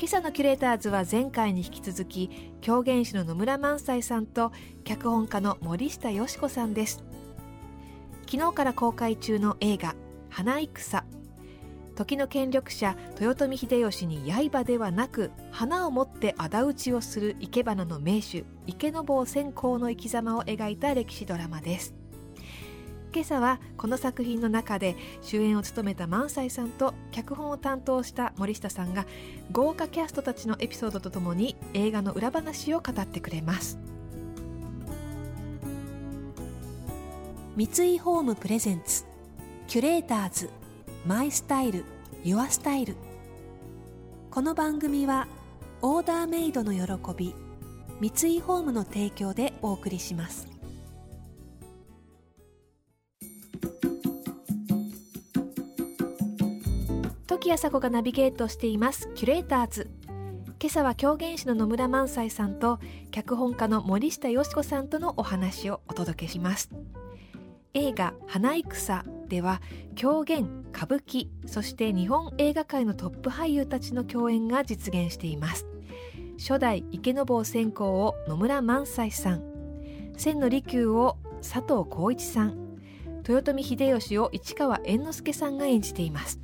今朝のキュレーターズは前回に引き続き狂言師の野村萬斎さんと脚本家の森下よし子さんです。昨日から公開中の映画「花戦」時の権力者豊臣秀吉に刃ではなく花を持って仇討ちをする生け花の名手池坊専攻の生き様を描いた歴史ドラマです。今朝はこの作品の中で主演を務めた萬斎さんと脚本を担当した森下さんが豪華キャストたちのエピソードとともに映画の裏話を語ってくれます。三井ホームプレゼンツキュレーターズマイスタイルユアスタイル。この番組はオーダーメイドの喜び三井ホームの提供でお送りします。時あさこがナビゲートしていますキュレーターズ今朝は狂言師の野村萬斎さんと脚本家の森下よし子さんとのお話をお届けします映画「花戦」では狂言歌舞伎そして日本映画界のトップ俳優たちの共演が実現しています初代池坊専攻を野村萬斎さん千の利休を佐藤浩市さん豊臣秀吉を市川猿之助さんが演じています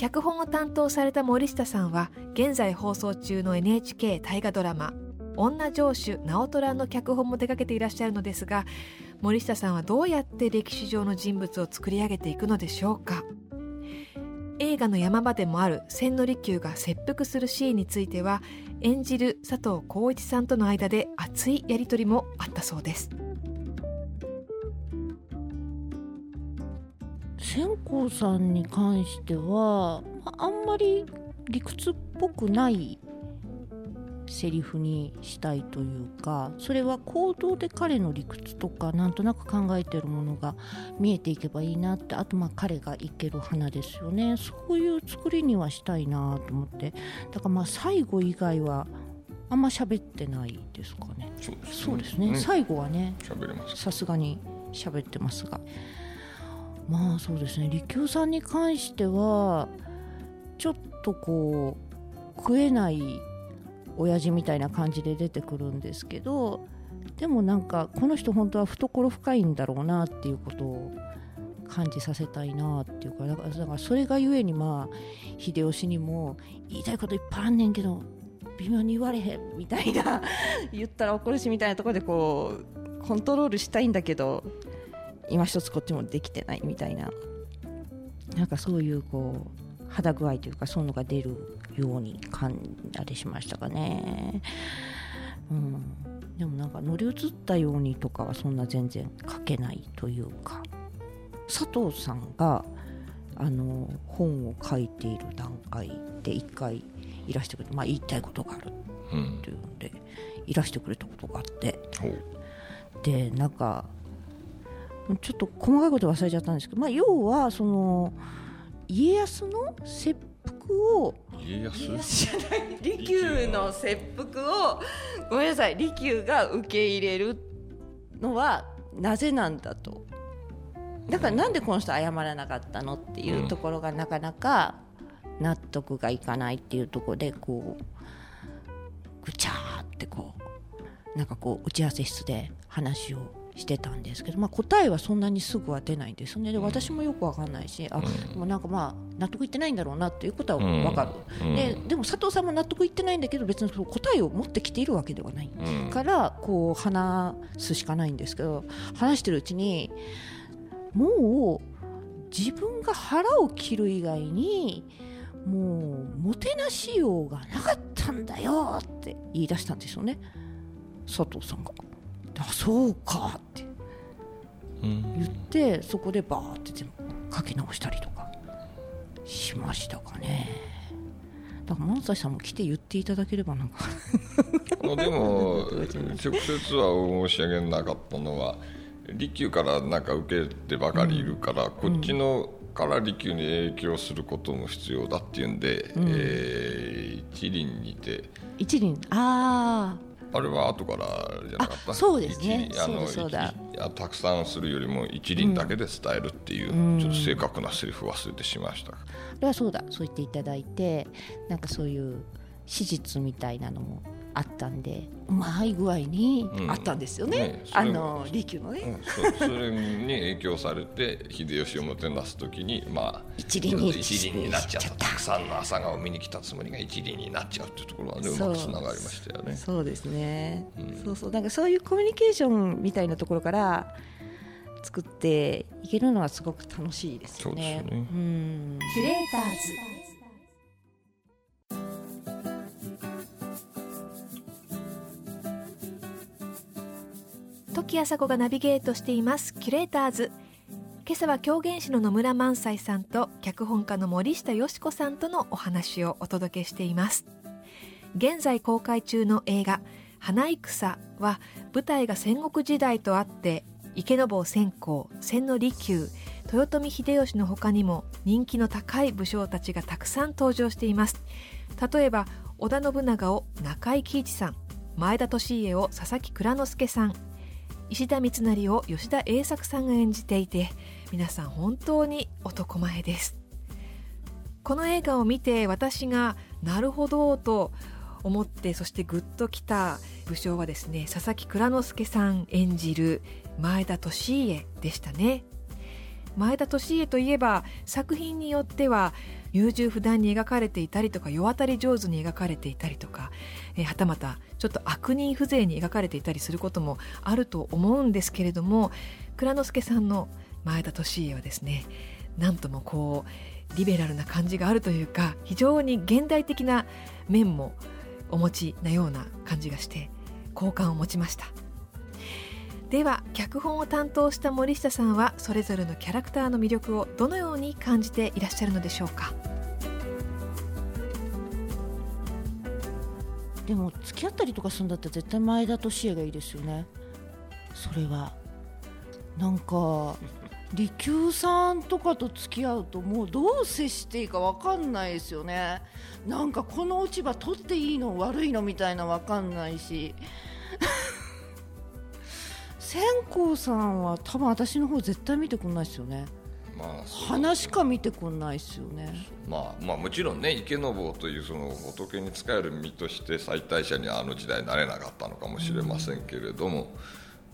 脚本を担当された森下さんは現在放送中の NHK 大河ドラマ「女城主直虎」の脚本も手掛けていらっしゃるのですが森下さんはどうやって歴史上の人物を作り上げていくのでしょうか？映画の山場でもある千利休が切腹するシーンについては演じる佐藤浩市さんとの間で熱いやり取りもあったそうです。千光さんに関してはあんまり理屈っぽくないセリフにしたいというかそれは行動で彼の理屈とかなんとなく考えてるものが見えていけばいいなってあとまあ彼がいける花ですよね。そういう作りにはしたいなと思って。だからまあ最後以外はあんま喋ってないですかね。そうですね、ね、最後はねさすがに喋ってますがまあそうですね。利休さんに関してはちょっとこう食えない親父みたいな感じで出てくるんですけどでもなんかこの人本当は懐深いんだろうなっていうことを感じさせたいなっていうかだからそれがゆえにまあ秀吉にも言いたいこといっぱいあんねんけど微妙に言われへんみたいな言ったら怒るしみたいなところでこうコントロールしたいんだけど今一つこっちもできてないみたいな。なんかそういうこう肌具合というかそういうのが出るように感じしましたかね。うん、でもなんか乗り移ったようにとかはそんな全然書けないというか。佐藤さんがあの本を書いている段階で一回いらしてくれて、まあ、言いたいことがあるっていうんで、うん、いらしてくれたことがあって。でなんかちょっと細かいこと忘れちゃったんですけど、まあ、要はその家康の切腹を家康？利休の切腹をごめんなさい利休が受け入れるのはなぜなんだと。だからなんでこの人謝らなかったのっていうところがなかなか納得がいかないっていうところでこうぐちゃーってこうなんかこう打ち合わせ室で話をしてたんですけど、まあ、答えはそんなにすぐは出ないんですね。で私もよく分かんないし、あもうなんかまあ納得いってないんだろうなっていうことは分かる、ででも佐藤さんも納得いってないんだけど別にその答えを持ってきているわけではない、からこう話すしかないんですけど話してるうちにもう自分が腹を切る以外にもうもてなしようがなかったんだよって言い出したんですよね。佐藤さんが。あそうかって言って、そこでバーって全部書き直したりとかしましたかね。だから萬斎さんも来て言っていただければなんか でも直接は申し上げなかったのは利休からなんか受けてばかりいるから、うん、こっちのから利休に影響することも必要だっていうんで、うん、えー、一輪にて。一輪。あああれは後からじゃなかった？そうですね。あのそうだ。たくさんするよりも一輪だけで伝えるっていう、うん、ちょっと正確なセリフ忘れてしました。それはそうだそう言っていただいてなんかそういう史実みたいなのもあったんでうまい具合にあったんですよね、うんね、あの利休のね、うん、そそれに影響されて秀吉をもてなす時にまあ一輪に一輪になっちゃった。た。くさんの朝顔を見に来たつもりが一輪になっちゃうっていうところはねう。まくつながりましたよね。そうですね、うん、そうそう。なんかそういうコミュニケーションみたいなところから作っていけるのはすごく楽しいですよね。そうですね。うん、キュレーターズ時朝子がナビゲートしています。キュレーターズ。今朝は狂言師の野村萬斎さんと脚本家の森下よし子さんとのお話をお届けしています。現在公開中の映画花戦は舞台が戦国時代とあって池坊千光千利休豊臣秀吉の他にも人気の高い武将たちがたくさん登場しています。例えば織田信長を中井貴一さん前田利家を佐々木蔵之介さん石田三成を吉田栄作さんが演じていて皆さん本当に男前です。この映画を見て私がなるほどと思ってそしてグッときた武将はですね佐々木蔵之介さん演じる前田利家でしたね。前田利家といえば作品によっては優柔不断に描かれていたりとか世渡り上手に描かれていたりとか、えー、はたまたちょっと悪人風情に描かれていたりすることもあると思うんですけれども蔵之介さんの前田利家はですねなんともこうリベラルな感じがあるというか非常に現代的な面もお持ちなような感じがして好感を持ちました。では脚本を担当した森下さんはそれぞれのキャラクターの魅力をどのように感じていらっしゃるのでしょうか？でも付き合ったりとかするんだったら絶対前田利家がいいですよね。それは。なんか利休さんとかと付き合うともうどう接していいか分かんないですよね。なんかこの落ち葉取っていいの悪いのみたいな分かんないし。千光さんは多分私の方絶対見てくんないですよね。まあ、花しか見てこないですよね、まあ、まあもちろんね池坊というその仏に仕える身として最大者にはあの時代なれなかったのかもしれませんけれども、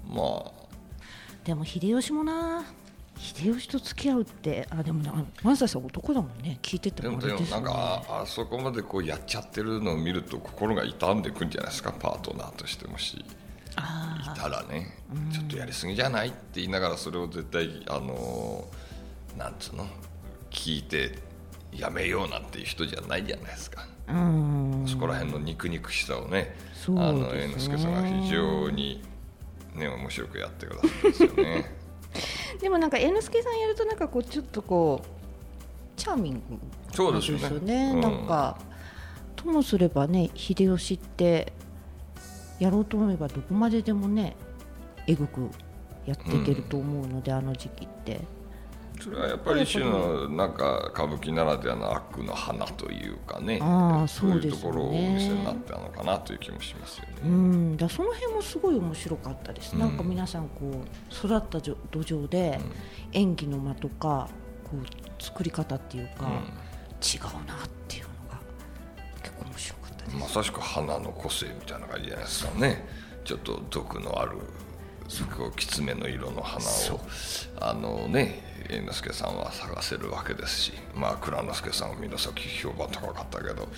うん、まあ。でも秀吉もな。秀吉と付き合うってあでも萬斎さん男だもんね。聞いててもでも、ね、なんかあそこまでこうやっちゃってるのを見ると心が痛んでくんじゃないですかパートナーとしてもし。いたらね、ちょっとやりすぎじゃないって言いながらそれを絶対あのなんつうの聞いてやめようなんていう人じゃないじゃないですか。そこら辺の肉肉しさをね、ねあの猿之助さんが非常にね面白くやってくださるんですよね。でもなんか猿之助さんやるとなんかこうちょっとこうチャーミングそうですよね。ねなんかともすればね秀吉ってやろうと思えばどこまででもねえぐくやっていけると思うので、うん、あの時期って。それはやっぱり一種のなんか歌舞伎ならではの悪の花というかねあそういうところをお見せになったのかなという気もしますよね。うん。だその辺もすごい面白かったです、うん、なんか皆さんこう育った土壌で演技の間とかこう作り方っていうか、うん、違うなっていうまさしく花の個性みたいな感じじゃないですかね。ちょっと毒のあるきつめの色の花をあのね猿之助さんは探せるわけですしまあ蔵之介さんは皆さん評判高かったけど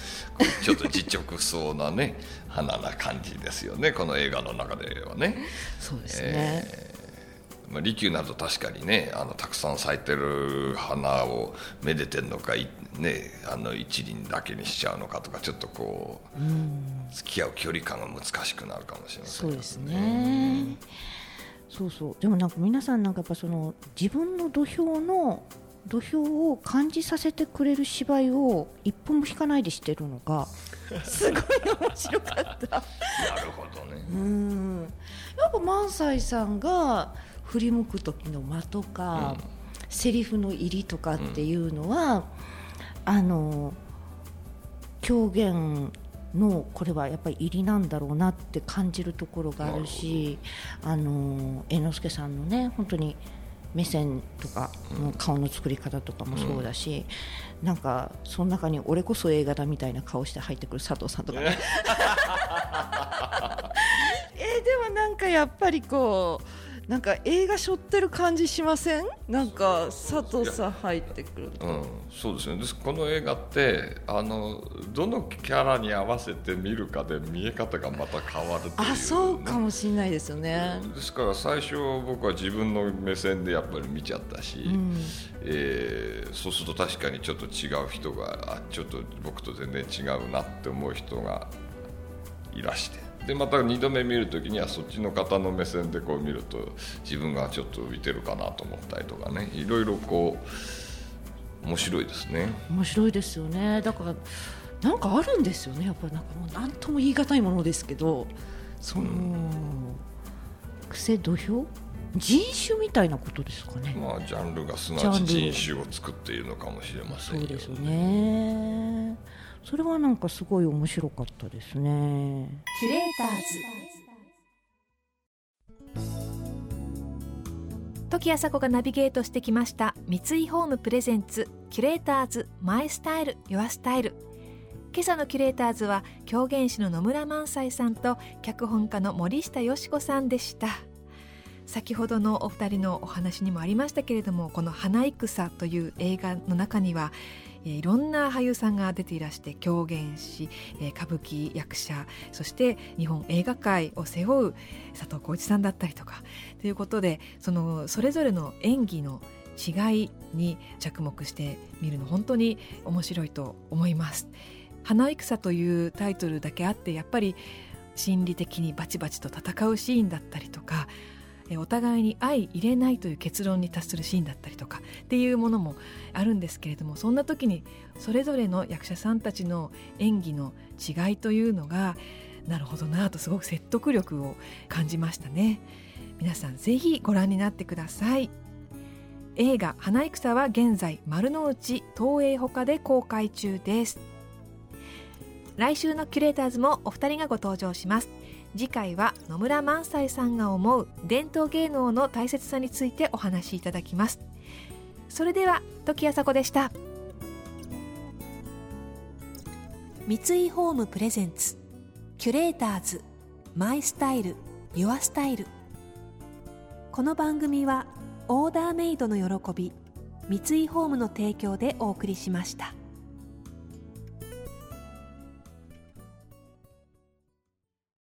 ちょっと実直そうなね花な感じですよねこの映画の中ではね。そうですね、えー、まあ、利休など確かにねあのたくさん咲いてる花をめでてんのかね、あの一輪だけにしちゃうのかとかちょっとこう、うん、付き合う距離感が難しくなるかもしれません、ね、そうですね。そうそう。でもなんか皆さんなんかやっぱその自分の土俵の土俵を感じさせてくれる芝居を一本も引かないでしてるのが すごい面白かった。なるほどね。うん。やっぱ萬斎さんが振り向く時の間とか、うん、セリフの入りとかっていうのは、うん、あの狂言のこれはやっぱり入りなんだろうなって感じるところがあるしあの猿之助さんのね本当に目線とかの顔の作り方とかもそうだし、うん、なんかその中に俺こそ映画だみたいな顔して入ってくる佐藤さんとかね。えー、でもなんかやっぱりこうなんか映画しょってる感じしません？なんか佐藤さん入ってくるうん、そうですね。です。この映画ってあのどのキャラに合わせて見るかで見え方がまた変わるという、ね、あそうかもしれないですよね、ですから最初僕は自分の目線でやっぱり見ちゃったし、うん、えー、そうすると確かにちょっと違う人があちょっと僕と全然違うなって思う人がいらしてでまた2度目見るときにはそっちの方の目線でこう見ると自分がちょっと浮いてるかなと思ったりとかね。いろいろこう面白いですね。面白いですよね。だからなんかあるんですよね。やっぱりなんかもう何とも言い難いものですけどその、うん、癖土俵？人種みたいなことですかね。まあジャンルがすなわち人種を作っているのかもしれませんよね。そうですねそれはなんかすごい面白かったですね。キュレーターズ。時あさこがナビゲートしてきました三井ホームプレゼンツキュレーターズマイスタイルユアスタイル。今朝のキュレーターズは狂言師の野村萬斎さんと脚本家の森下よし子さんでした。先ほどのお二人のお話にもありましたけれどもこの「花戦」という映画の中にはえいろんな俳優さんが出ていらして狂言師歌舞伎役者そして日本映画界を背負う佐藤浩市さんだったりとかということでそのそれぞれの演技の違いに着目してみるの本当に面白いと思います。花戦というタイトルだけあってやっぱり心理的にバチバチと戦うシーンだったりとかお互いに相入れないという結論に達するシーンだったりとかっていうものもあるんですけれどもそんな時にそれぞれの役者さんたちの演技の違いというのがなるほどなとすごく説得力を感じましたね。皆さんぜひご覧になってください。映画花戦は現在丸の内東映ほかで公開中です。来週のキュレーターズもお二人がご登場します。次回は野村萬斎さんが思う伝統芸能の大切さについてお話しいただきます。それでは時あさこでした。三井ホームプレゼンツキュレーターズマイスタイルユアスタイル。この番組はオーダーメイドの喜び三井ホームの提供でお送りしました。